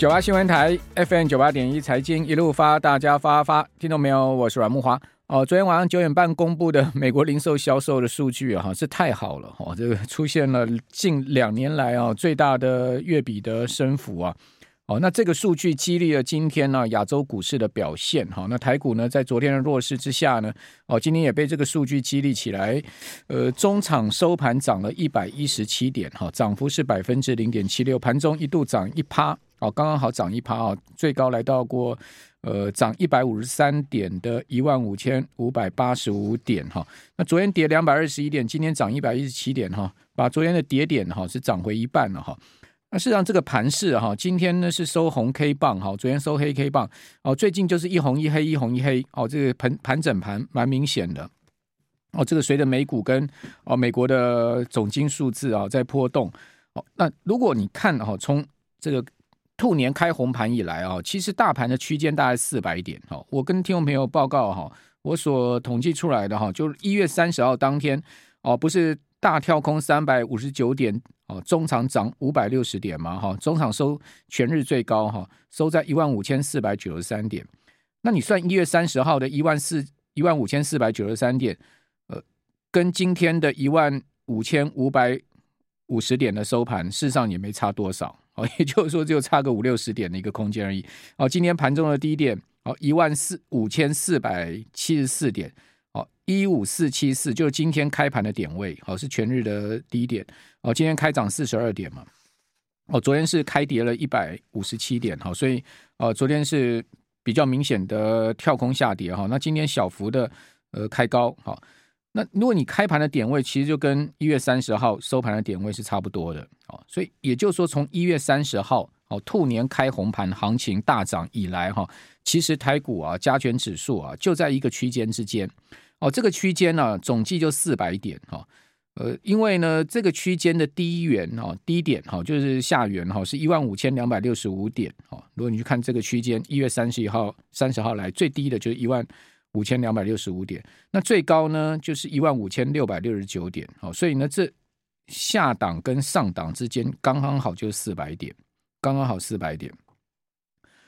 九八新闻台 FM 九八点一财经一路发，大家发发，听到没有？我是阮木华。哦，昨天晚上九点半公布的美国零售销售的数据啊，是太好了哦，这个出现了近两年来啊最大的月比的升幅啊。哦，那这个数据激励了今天呢亚洲股市的表现哈。那台股呢在昨天的弱势之下呢，哦，今天也被这个数据激励起来。呃，中场收盘涨了一百一十七点哈，涨幅是百分之零点七六，盘中一度涨一趴，哦，刚刚好涨一趴啊，最高来到过呃涨一百五十三点的一万五千五百八十五点哈。那昨天跌两百二十一点，今天涨一百一十七点哈，把昨天的跌点哈是涨回一半了哈。那事实上，这个盘势哈，今天呢是收红 K 棒哈，昨天收黑 K 棒哦，最近就是一红一黑，一红一黑哦，这个盘盘整盘蛮明显的哦。这个随着美股跟哦美国的总金数字啊在波动哦。那如果你看哈，从这个兔年开红盘以来啊，其实大盘的区间大概四百点哈。我跟听众朋友报告哈，我所统计出来的哈，就是一月三十号当天哦，不是大跳空三百五十九点。哦，中场涨五百六十点嘛，哈，中场收全日最高哈，收在一万五千四百九十三点。那你算一月三十号的一万四一万五千四百九十三点，呃，跟今天的一万五千五百五十点的收盘，事实上也没差多少，哦，也就是说只有差个五六十点的一个空间而已。哦，今天盘中的低点，哦，一万四五千四百七十四点。哦一五四七四就是今天开盘的点位，好，是全日的低点哦。今天开涨四十二点嘛，哦，昨天是开跌了一百五十七点，好，所以哦，昨天是比较明显的跳空下跌哈。那今天小幅的呃开高，好，那如果你开盘的点位其实就跟一月三十号收盘的点位是差不多的，哦，所以也就是说从一月三十号哦兔年开红盘行情大涨以来哈，其实台股啊加权指数啊就在一个区间之间。哦，这个区间呢，总计就四百点哈，呃，因为呢，这个区间的低缘哈，低点哈，就是下缘哈，是一万五千两百六十五点哈。如果你去看这个区间，一月三十一号、三十号来最低的就是一万五千两百六十五点，那最高呢就是一万五千六百六十九点，好，所以呢，这下档跟上档之间刚刚好就是四百点，刚刚好四百点。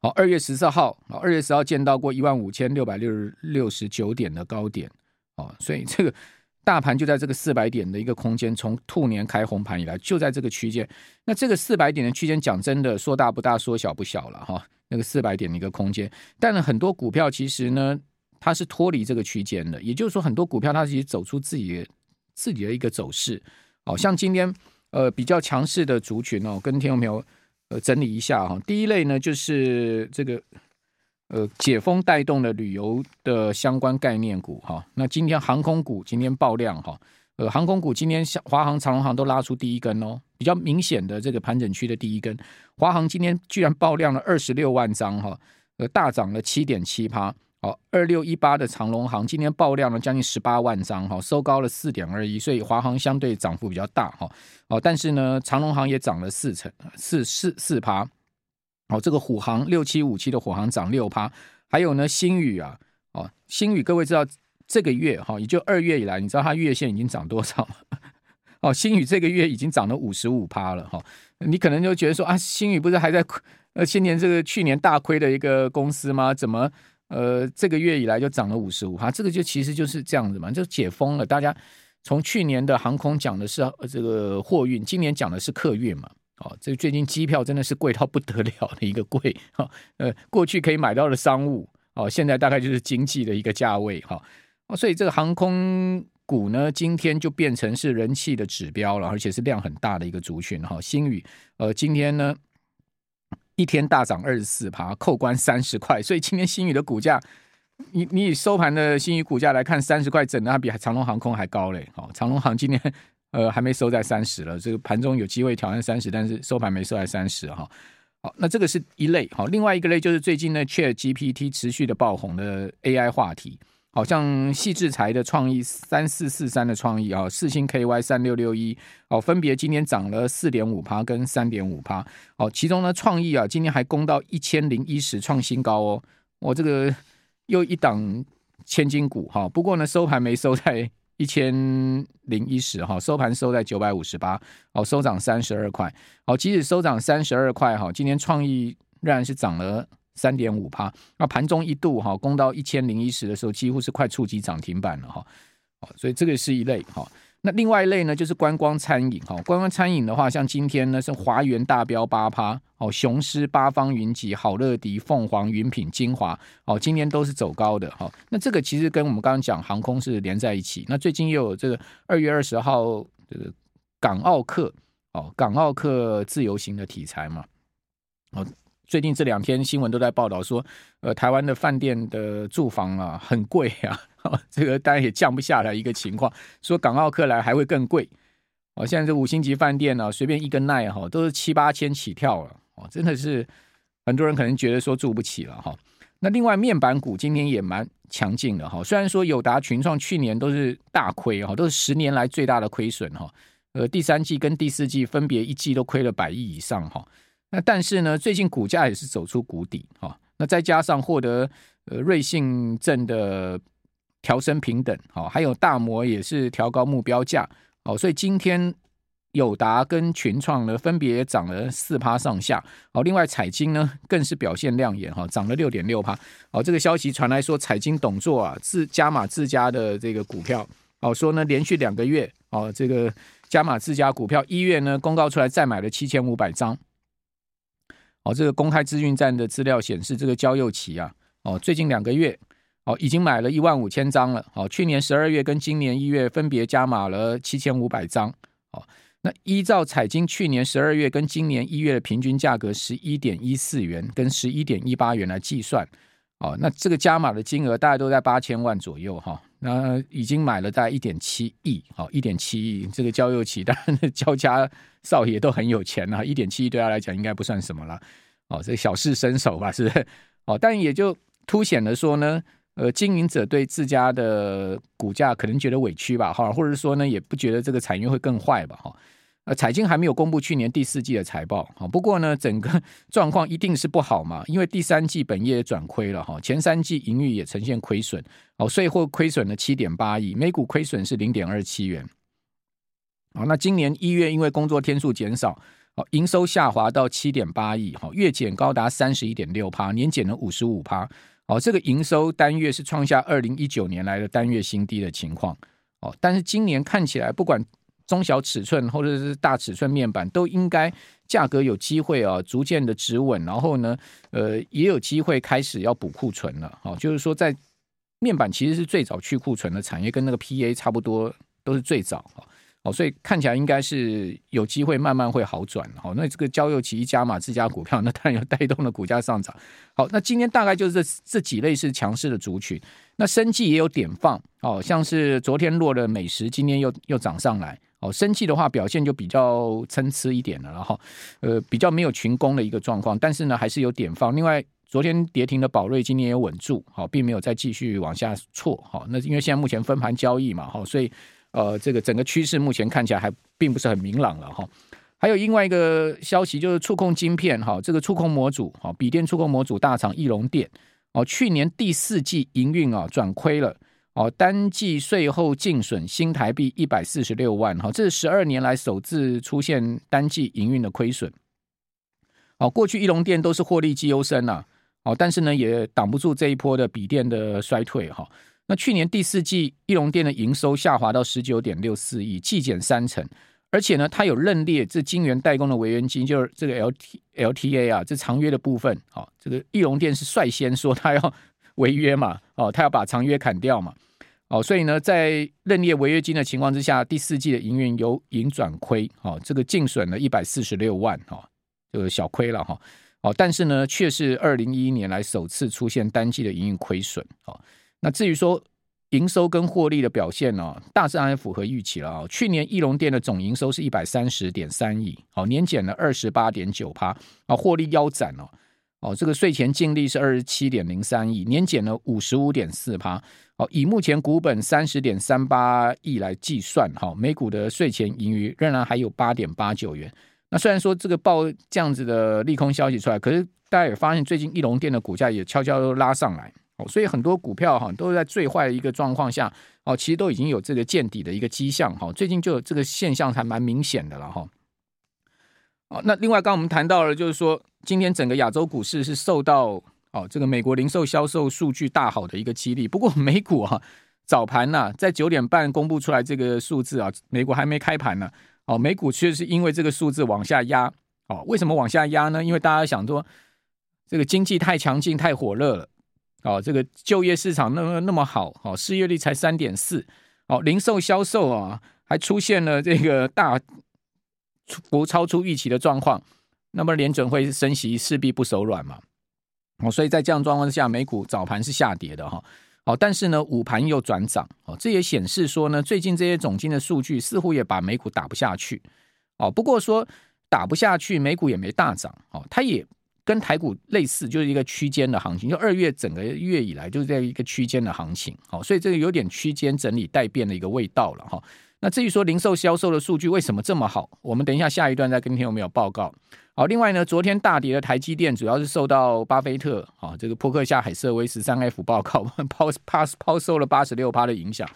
好，二月十四号，二月十号见到过一万五千六百六十六十九点的高点，哦，所以这个大盘就在这个四百点的一个空间，从兔年开红盘以来就在这个区间。那这个四百点的区间，讲真的，说大不大，说小不小了哈。那个四百点的一个空间，但是很多股票其实呢，它是脱离这个区间的，也就是说，很多股票它其实走出自己自己的一个走势。好像今天呃比较强势的族群哦，跟听众朋友。呃，整理一下哈，第一类呢就是这个呃解封带动的旅游的相关概念股哈。那今天航空股今天爆量哈，呃航空股今天像华航、长荣航都拉出第一根哦，比较明显的这个盘整区的第一根，华航今天居然爆量了二十六万张哈，呃大涨了七点七趴。好，二六一八的长荣航今天爆量了将近十八万张，哈，收高了四点二一，所以华航相对涨幅比较大，哈，哦，但是呢，长荣航也涨了四成，四四四趴，哦，这个虎航六七五七的虎航涨六趴，还有呢，星宇啊，哦，星宇各位知道这个月哈，也就二月以来，你知道它月线已经涨多少吗？哦，星宇这个月已经涨了五十五趴了，哈，你可能就觉得说啊，星宇不是还在呃，今年这个去年大亏的一个公司吗？怎么？呃，这个月以来就涨了五十五哈，这个就其实就是这样子嘛，就解封了。大家从去年的航空讲的是这个货运，今年讲的是客运嘛。哦，这最近机票真的是贵到不得了的一个贵哈。呃，过去可以买到的商务哦，现在大概就是经济的一个价位哈。哦，所以这个航空股呢，今天就变成是人气的指标了，而且是量很大的一个族群哈。星宇呃，今天呢。一天大涨二十四趴，扣关三十块，所以今天新宇的股价，你你以收盘的新宇股价来看，三十块整的它比长荣航空还高嘞。好，长荣航今天呃还没收在三十了，这个盘中有机会挑战三十，但是收盘没收在三十哈。好，那这个是一类。好，另外一个类就是最近呢，ChatGPT 持续的爆红的 AI 话题。好像矽智财的创意三四四三的创意啊，四星 KY 三六六一哦，分别今天涨了四点五趴跟三点五趴。哦，其中呢创意啊，今天还攻到一千零一十创新高哦，我这个又一档千金股哈。不过呢收盘没收在一千零一十哈，收盘收在九百五十八，哦，收涨三十二块。哦，即使收涨三十二块哈，今天创意仍然是涨了三点五趴。那盘中一度哈攻到一千零一十的时候，几乎是快触及涨停板了哈。所以这个是一类哈。那另外一类呢，就是观光餐饮哈。观光餐饮的话，像今天呢是华源大标八趴哦，雄狮、八方云集、好乐迪、凤凰、云品、精华哦，今天都是走高的哈。那这个其实跟我们刚刚讲航空是连在一起。那最近又有这个二月二十号这个港澳客哦，港澳客自由行的题材嘛。哦，最近这两天新闻都在报道说，呃，台湾的饭店的住房啊很贵啊。这个当然也降不下来一个情况，说港澳客来还会更贵哦。现在这五星级饭店呢，随便一个 night 哈都是七八千起跳了哦，真的是很多人可能觉得说住不起了哈。那另外面板股今天也蛮强劲的哈，虽然说友达、群创去年都是大亏哈，都是十年来最大的亏损哈。呃，第三季跟第四季分别一季都亏了百亿以上哈。那但是呢，最近股价也是走出谷底哈。那再加上获得呃瑞信证的。调升平等，好，还有大摩也是调高目标价，哦，所以今天友达跟群创呢分别涨了四趴上下，哦，另外彩晶呢更是表现亮眼，哈，涨了六点六趴，哦，这个消息传来说彩晶董座啊自加码自家的这个股票，哦，说呢连续两个月，哦，这个加码自家股票一月呢公告出来再买了七千五百张，哦，这个公开资讯站的资料显示，这个焦祐齐啊，哦，最近两个月。哦，已经买了一万五千张了。哦，去年十二月跟今年一月分别加码了七千五百张。哦，那依照彩金去年十二月跟今年一月的平均价格十一点一四元跟十一点一八元来计算，哦，那这个加码的金额大概都在八千万左右哈。那已经买了大概一点七亿，好，一点七亿。这个焦祐齐，当然焦家少爷都很有钱啊，一点七亿对他来讲应该不算什么了。哦，这小事伸手吧，是不是？哦，但也就凸显了说呢。呃，经营者对自家的股价可能觉得委屈吧，哈，或者说呢，也不觉得这个产业会更坏吧，哈。呃，彩晶还没有公布去年第四季的财报，哈，不过呢，整个 状况一定是不好嘛，因为第三季本业转亏了，哈，前三季盈余也呈现亏损，哦，税后亏损了七点八亿，每股亏损是零点二七元。好，那今年一月因为工作天数减少，哦，营收下滑到七点八亿，哈，月减高达三十一点六趴，年减了五十五趴。哦，这个营收单月是创下二零一九年来的单月新低的情况。哦，但是今年看起来，不管中小尺寸或者是大尺寸面板，都应该价格有机会啊，逐渐的止稳。然后呢，呃，也有机会开始要补库存了。哦，就是说，在面板其实是最早去库存的产业，跟那个 PA 差不多，都是最早。哦，所以看起来应该是有机会慢慢会好转。好，那这个焦祐齐一加码自家股票，那当然有带动了股价上涨。好，那今天大概就是这这几类是强势的族群。那生计也有点放，哦，像是昨天落的美食，今天又又涨上来。哦，生气的话表现就比较参差一点了，然后呃比较没有群攻的一个状况，但是呢还是有点放。另外昨天跌停的宝瑞今天也稳住，好，并没有再继续往下挫。好，那因为现在目前分盘交易嘛，好，所以。呃，这个整个趋势目前看起来还并不是很明朗了哈。还有另外一个消息就是触控晶片哈，这个触控模组哈，笔电触控模组大厂义隆电哦，去年第四季营运啊转亏了哦，单季税后净损新台币一百四十六万哈，这是十二年来首次出现单季营运的亏损。哦，过去义隆电都是获利绩优生呐，哦，但是呢也挡不住这一波的笔电的衰退哈。那去年第四季，义隆电的营收下滑到十九点六四亿，季减三成，而且呢，它有认列这晶圆代工的违约金，就是这个 L T L T A 啊，这长约的部分，好，这个义隆电是率先说它要违约嘛，哦，他要把长约砍掉嘛，哦，所以呢，在认列违约金的情况之下，第四季的营运由盈转亏，哦，这个净损了一百四十六万，哈，这个小亏了哈，哦，但是呢，却是二零一一年来首次出现单季的营运亏损，哦。那至于说营收跟获利的表现呢，大致上也符合预期了啊。去年义隆店的总营收是一百三十点三亿，好，年减了二十八点九趴啊，获利腰斩了哦。这个税前净利是二十七点零三亿，年减了五十五点四趴。好，以目前股本三十点三八亿来计算，哈，每股的税前盈余仍然还有八点八九元。那虽然说这个报这样子的利空消息出来，可是大家也发现最近义隆电的股价也悄悄都拉上来。哦，所以很多股票哈都是在最坏的一个状况下，哦，其实都已经有这个见底的一个迹象哈。最近就有这个现象还蛮明显的了哈。哦，那另外刚刚我们谈到了，就是说今天整个亚洲股市是受到哦这个美国零售销售数据大好的一个激励。不过美股啊早盘呐、在九点半公布出来这个数字啊，美国还没开盘呢。哦，美股确实是因为这个数字往下压。哦，为什么往下压呢？因为大家想说这个经济太强劲、太火热了。哦，这个就业市场那么那么好，哦，失业率才三点四。哦，零售销售啊，还出现了这个大不超出预期的状况。那么联准会升息势必不手软嘛。哦，所以在这样状况之下，美股早盘是下跌的哈。好，但是呢，午盘又转涨，哦，这也显示说呢，最近这些总金的数据似乎也把美股打不下去，哦，不过说打不下去，美股也没大涨，哦，它也跟台股类似，就是一个区间的行情，就二月整个月以来就是在一个区间的行情，哦，所以这个有点区间整理待变的一个味道了哈。那至于说零售销售的数据为什么这么好，我们等一下下一段再跟听众朋友报告。好，另外呢，昨天大跌的台积电主要是受到巴菲特啊这个扑克夏海瑟威十三 F 报告 抛抛抛售了八十六趴的影响。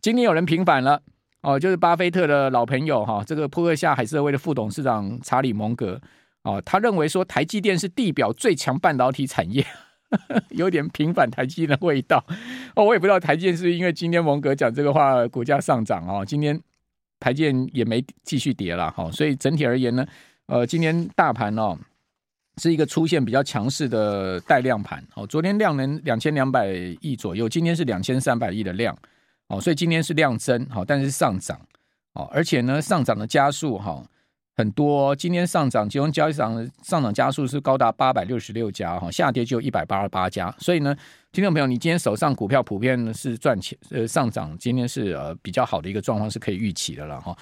今天有人平反了哦，就是巴菲特的老朋友哈，这个扑克夏海瑟威的副董事长查理蒙格啊，他认为说台积电是地表最强半导体产业，有点平反台积的味道哦。我也不知道台积是因为今天蒙格讲这个话，股价上涨哦，今天台积电也没继续跌了哈，所以整体而言呢。呃，今天大盘哦，是一个出现比较强势的带量盘哦。昨天量能两千两百亿左右，今天是两千三百亿的量哦，所以今天是量增好，但是上涨哦，而且呢，上涨的加速哈很多。今天上涨，其中交易上上涨加速是高达八百六十六家哈，下跌就一百八十八家。所以呢，听众朋友，你今天手上股票普遍是赚钱呃上涨，今天是呃比较好的一个状况是可以预期的了哈。